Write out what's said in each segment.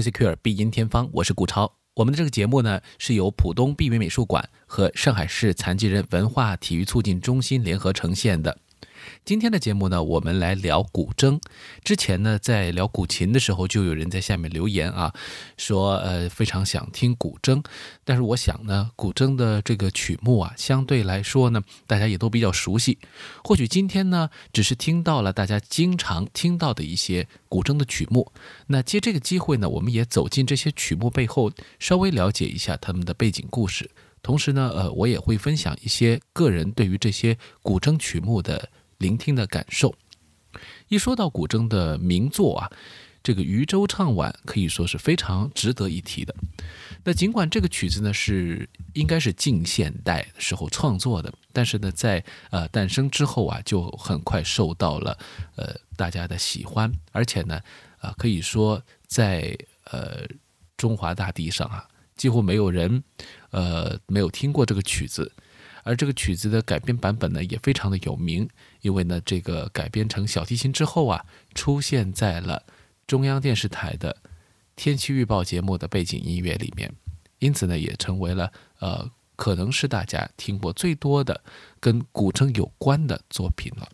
Insecure 必音天方，我是顾超。我们的这个节目呢，是由浦东碧云美术馆和上海市残疾人文化体育促进中心联合呈现的。今天的节目呢，我们来聊古筝。之前呢，在聊古琴的时候，就有人在下面留言啊，说呃非常想听古筝。但是我想呢，古筝的这个曲目啊，相对来说呢，大家也都比较熟悉。或许今天呢，只是听到了大家经常听到的一些古筝的曲目。那借这个机会呢，我们也走进这些曲目背后，稍微了解一下他们的背景故事。同时呢，呃，我也会分享一些个人对于这些古筝曲目的。聆听的感受。一说到古筝的名作啊，这个渔舟唱晚可以说是非常值得一提的。那尽管这个曲子呢是应该是近现代时候创作的，但是呢在呃诞生之后啊，就很快受到了呃大家的喜欢，而且呢啊可以说在呃中华大地上啊，几乎没有人呃没有听过这个曲子。而这个曲子的改编版本呢，也非常的有名，因为呢，这个改编成小提琴之后啊，出现在了中央电视台的天气预报节目的背景音乐里面，因此呢，也成为了呃，可能是大家听过最多的跟古筝有关的作品了。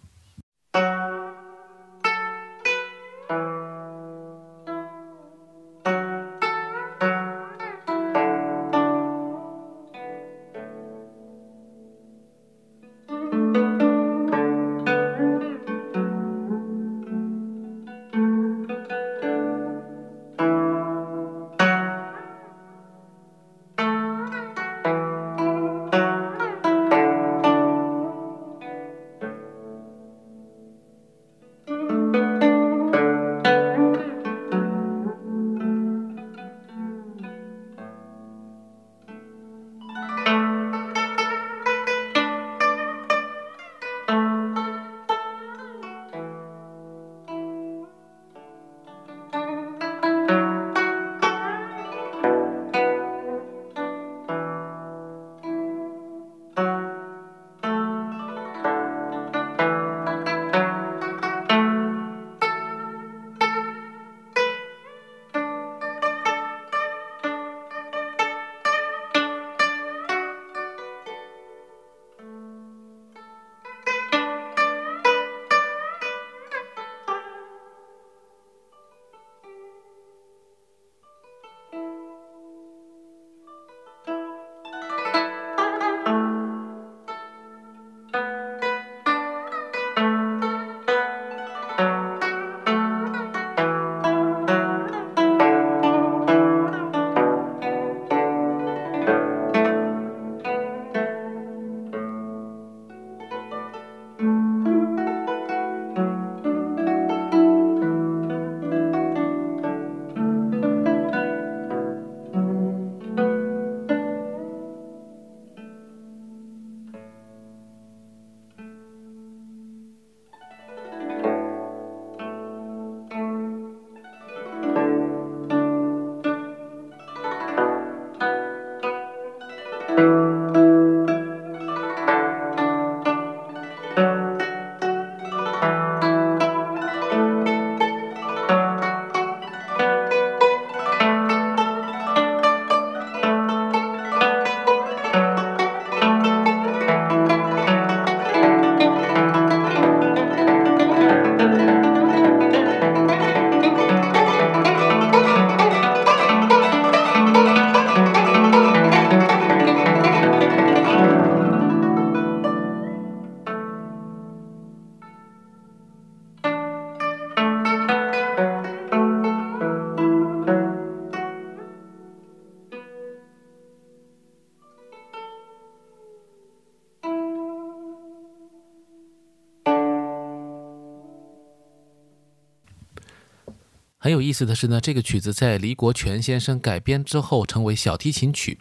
很有意思的是呢，这个曲子在黎国权先生改编之后，成为小提琴曲，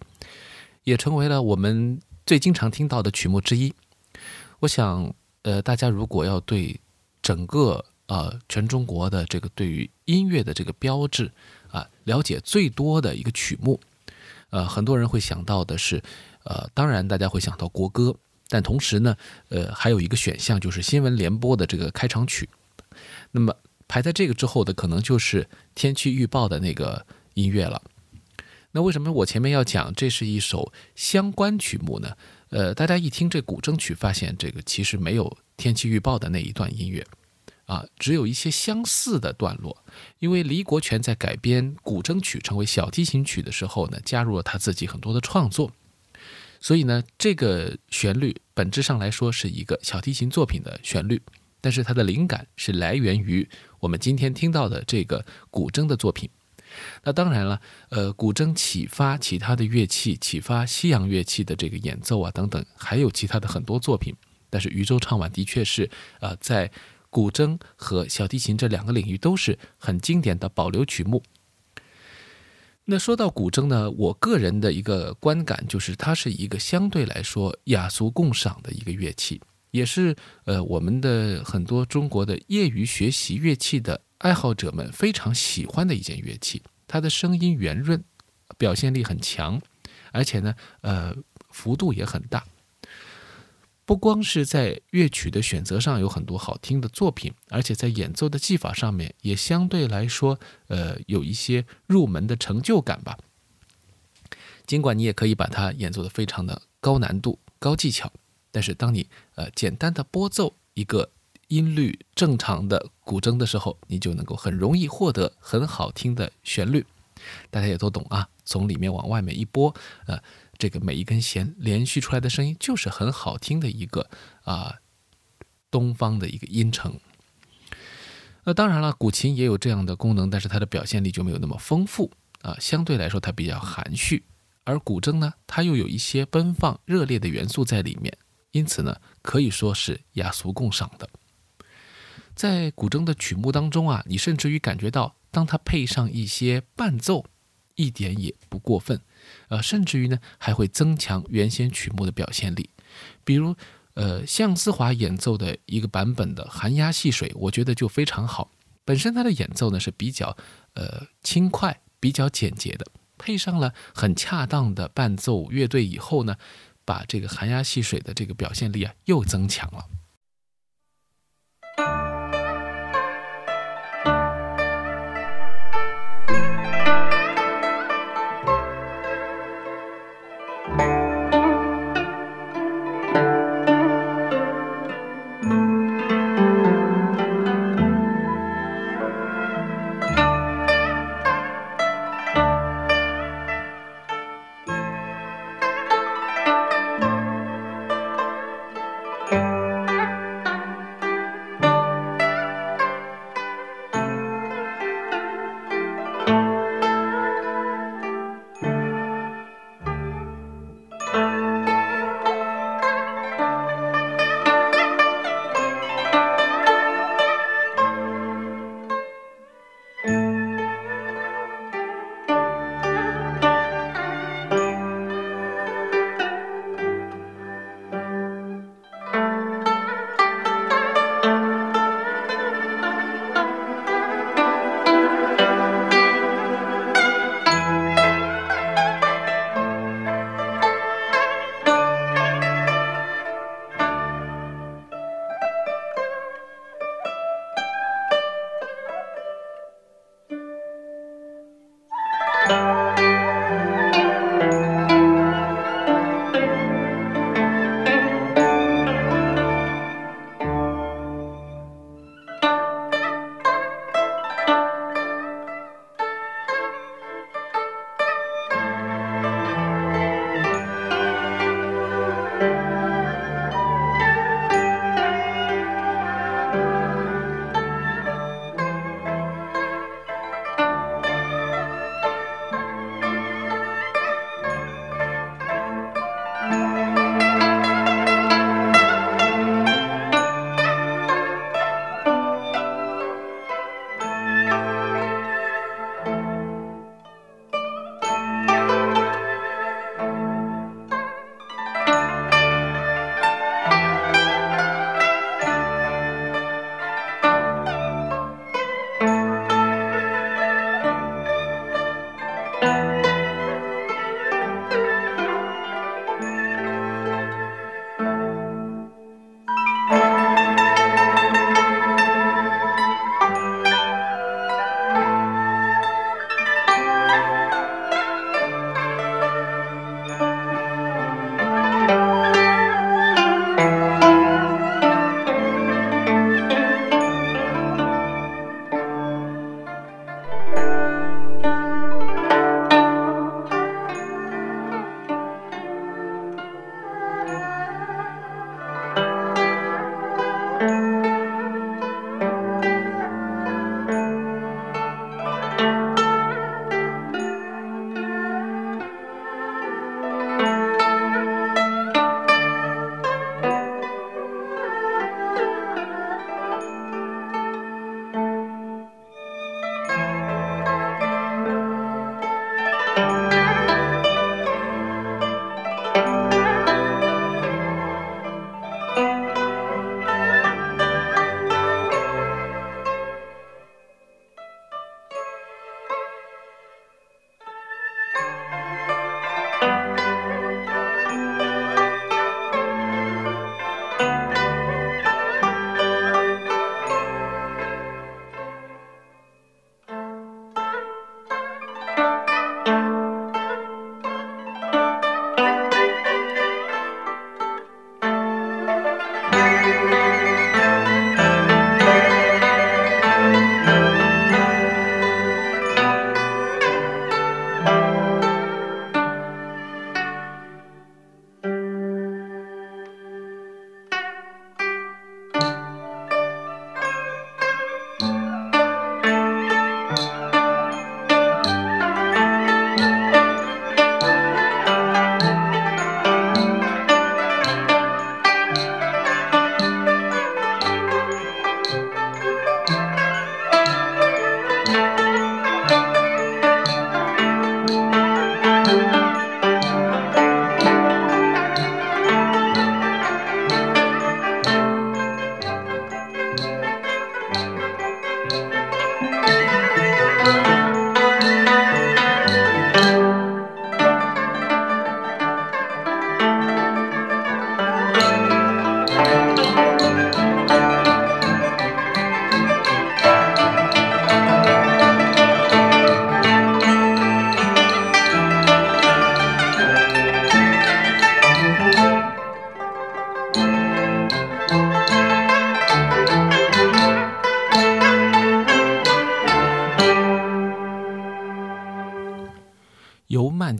也成为了我们最经常听到的曲目之一。我想，呃，大家如果要对整个呃全中国的这个对于音乐的这个标志啊了解最多的一个曲目，呃，很多人会想到的是，呃，当然大家会想到国歌，但同时呢，呃，还有一个选项就是新闻联播的这个开场曲。那么。排在这个之后的可能就是天气预报的那个音乐了。那为什么我前面要讲这是一首相关曲目呢？呃，大家一听这古筝曲，发现这个其实没有天气预报的那一段音乐，啊，只有一些相似的段落。因为李国权在改编古筝曲成为小提琴曲的时候呢，加入了他自己很多的创作，所以呢，这个旋律本质上来说是一个小提琴作品的旋律，但是它的灵感是来源于我们今天听到的这个古筝的作品。那当然了，呃，古筝启发其他的乐器，启发西洋乐器的这个演奏啊等等，还有其他的很多作品。但是渔舟唱晚的确是，呃，在古筝和小提琴这两个领域都是很经典的保留曲目。那说到古筝呢，我个人的一个观感就是，它是一个相对来说雅俗共赏的一个乐器，也是呃我们的很多中国的业余学习乐器的。爱好者们非常喜欢的一件乐器，它的声音圆润，表现力很强，而且呢，呃，幅度也很大。不光是在乐曲的选择上有很多好听的作品，而且在演奏的技法上面也相对来说，呃，有一些入门的成就感吧。尽管你也可以把它演奏的非常的高难度、高技巧，但是当你呃简单的拨奏一个。音律正常的古筝的时候，你就能够很容易获得很好听的旋律。大家也都懂啊，从里面往外面一拨，呃，这个每一根弦连续出来的声音就是很好听的一个啊，东方的一个音程。那当然了，古琴也有这样的功能，但是它的表现力就没有那么丰富啊，相对来说它比较含蓄。而古筝呢，它又有一些奔放热烈的元素在里面，因此呢，可以说是雅俗共赏的。在古筝的曲目当中啊，你甚至于感觉到，当它配上一些伴奏，一点也不过分，呃，甚至于呢还会增强原先曲目的表现力。比如，呃，向思华演奏的一个版本的《寒鸦戏水》，我觉得就非常好。本身他的演奏呢是比较呃轻快、比较简洁的，配上了很恰当的伴奏乐队以后呢，把这个《寒鸦戏水》的这个表现力啊又增强了。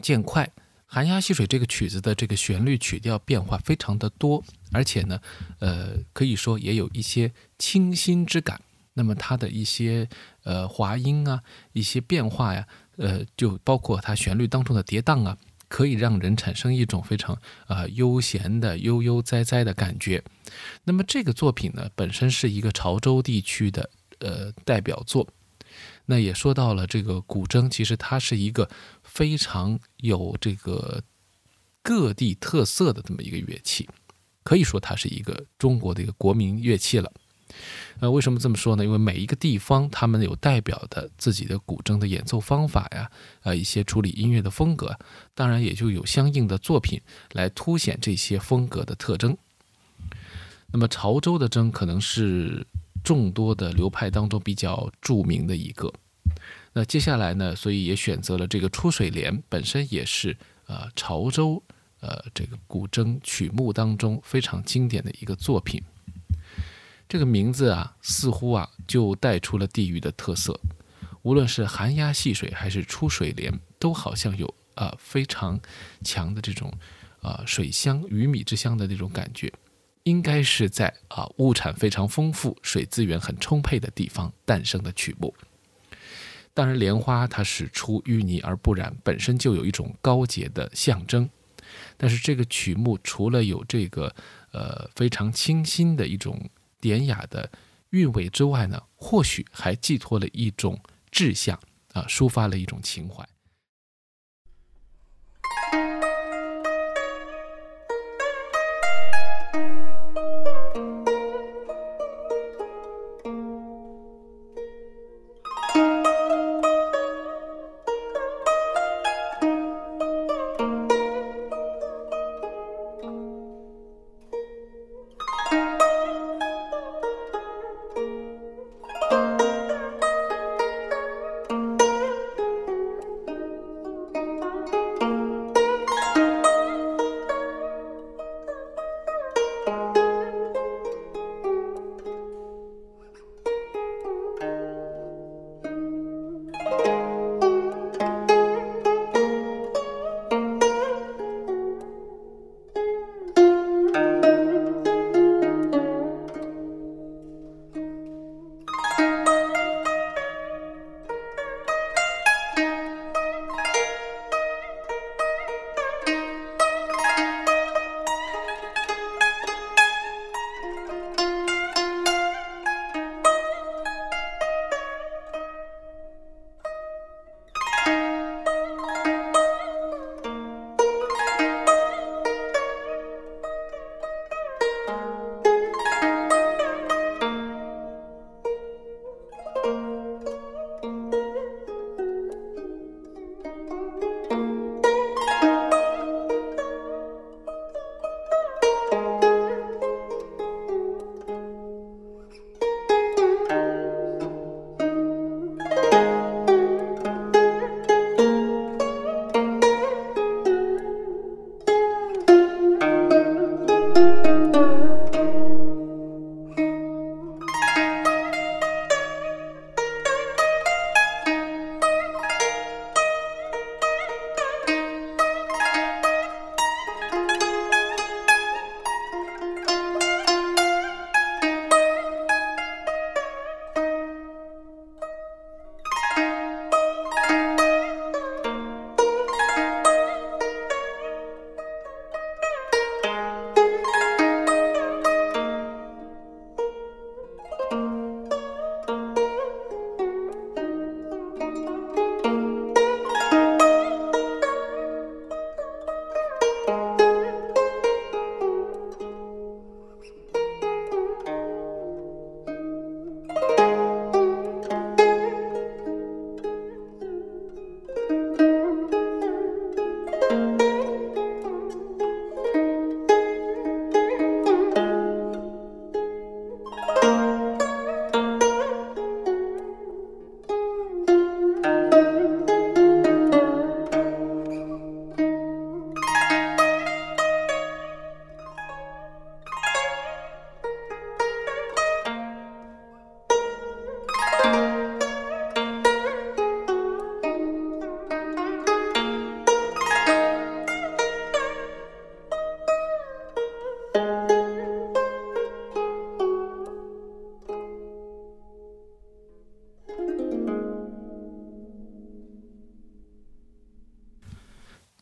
渐快。寒鸦戏水这个曲子的这个旋律曲调变化非常的多，而且呢，呃，可以说也有一些清新之感。那么它的一些呃滑音啊，一些变化呀，呃，就包括它旋律当中的跌宕啊，可以让人产生一种非常啊悠闲的悠悠哉哉的感觉。那么这个作品呢，本身是一个潮州地区的呃代表作。那也说到了这个古筝，其实它是一个非常有这个各地特色的这么一个乐器，可以说它是一个中国的一个国民乐器了。呃，为什么这么说呢？因为每一个地方他们有代表的自己的古筝的演奏方法呀，呃，一些处理音乐的风格，当然也就有相应的作品来凸显这些风格的特征。那么潮州的筝可能是。众多的流派当中比较著名的一个，那接下来呢，所以也选择了这个出水莲，本身也是呃潮州呃这个古筝曲目当中非常经典的一个作品。这个名字啊，似乎啊就带出了地域的特色，无论是寒鸦戏水还是出水莲，都好像有啊非常强的这种啊水乡鱼米之乡的那种感觉。应该是在啊物产非常丰富、水资源很充沛的地方诞生的曲目。当然，莲花它是出淤泥而不染，本身就有一种高洁的象征。但是这个曲目除了有这个呃非常清新的一种典雅的韵味之外呢，或许还寄托了一种志向啊，抒发了一种情怀。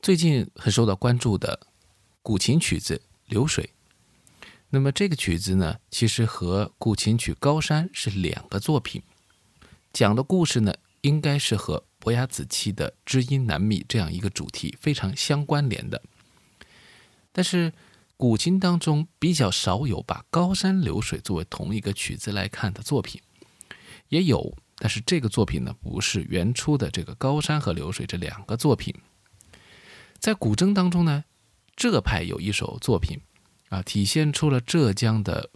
最近很受到关注的古琴曲子《流水》。那么这个曲子呢，其实和古琴曲《高山》是两个作品，讲的故事呢，应该是和伯牙子期的知音难觅这样一个主题非常相关联的。但是古琴当中比较少有把《高山流水》作为同一个曲子来看的作品，也有，但是这个作品呢，不是原初的这个《高山》和《流水》这两个作品。在古筝当中呢，浙派有一首作品。啊，体现出了浙江的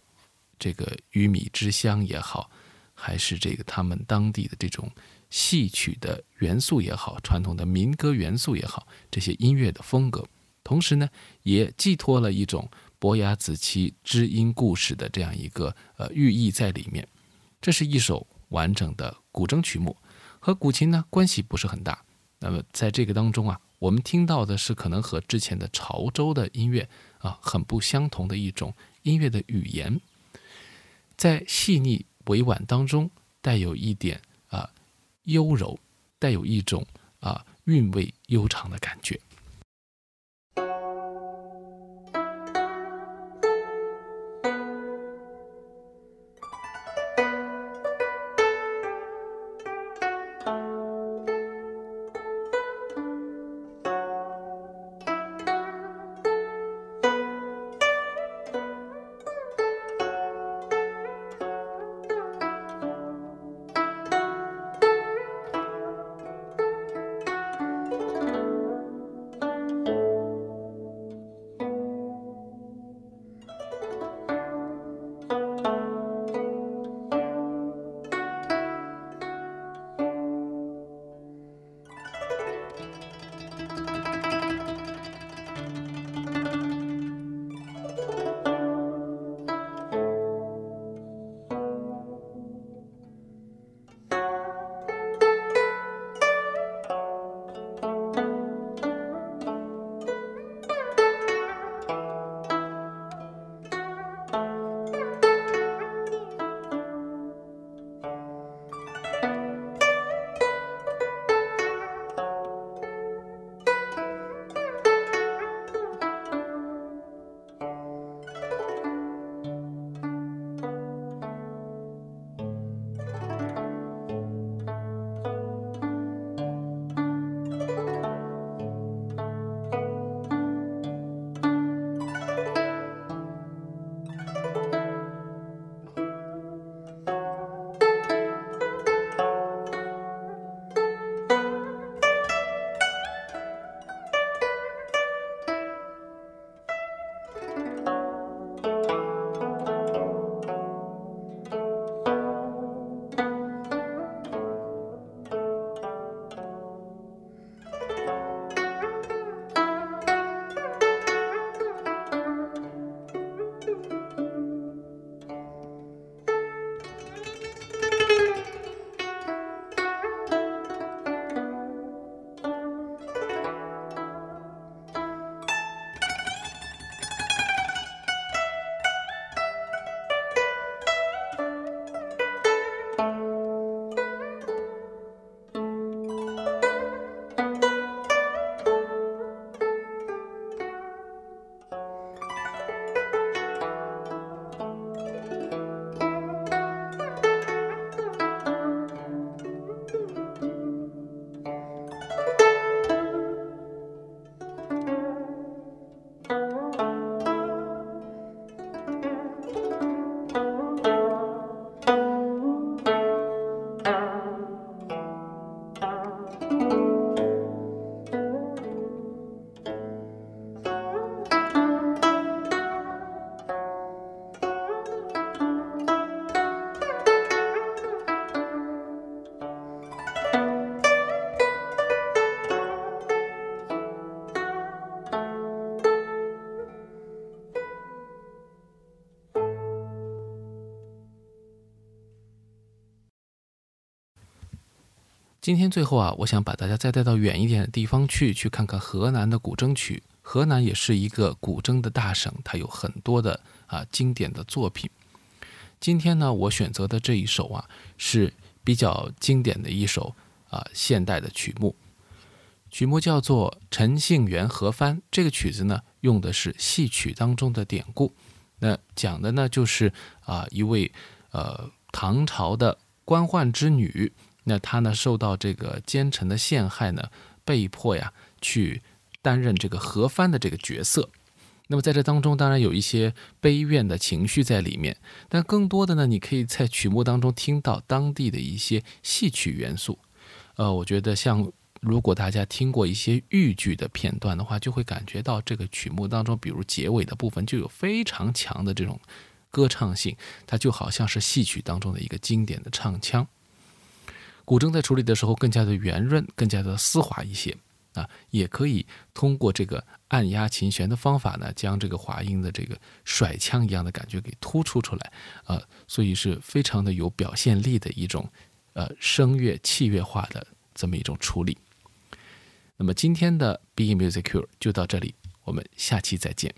这个鱼米之乡也好，还是这个他们当地的这种戏曲的元素也好，传统的民歌元素也好，这些音乐的风格，同时呢，也寄托了一种伯牙子期知音故事的这样一个呃寓意在里面。这是一首完整的古筝曲目，和古琴呢关系不是很大。那么在这个当中啊，我们听到的是可能和之前的潮州的音乐。啊，很不相同的一种音乐的语言，在细腻委婉当中带有一点啊优柔，带有一种啊韵味悠长的感觉。今天最后啊，我想把大家再带到远一点的地方去，去看看河南的古筝曲。河南也是一个古筝的大省，它有很多的啊经典的作品。今天呢，我选择的这一首啊，是比较经典的一首啊现代的曲目。曲目叫做《陈杏元和番》，这个曲子呢用的是戏曲当中的典故，那讲的呢就是啊一位呃唐朝的官宦之女，那他呢受到这个奸臣的陷害呢，被迫呀去担任这个和番的这个角色。那么在这当中，当然有一些悲怨的情绪在里面，但更多的呢，你可以在曲目当中听到当地的一些戏曲元素。呃，我觉得像如果大家听过一些豫剧的片段的话，就会感觉到这个曲目当中，比如结尾的部分就有非常强的这种歌唱性，它就好像是戏曲当中的一个经典的唱腔。古筝在处理的时候更加的圆润，更加的丝滑一些。啊，也可以通过这个按压琴弦的方法呢，将这个滑音的这个甩腔一样的感觉给突出出来，啊，所以是非常的有表现力的一种，呃，声乐器乐化的这么一种处理。那么今天的 Be Music Cure 就到这里，我们下期再见。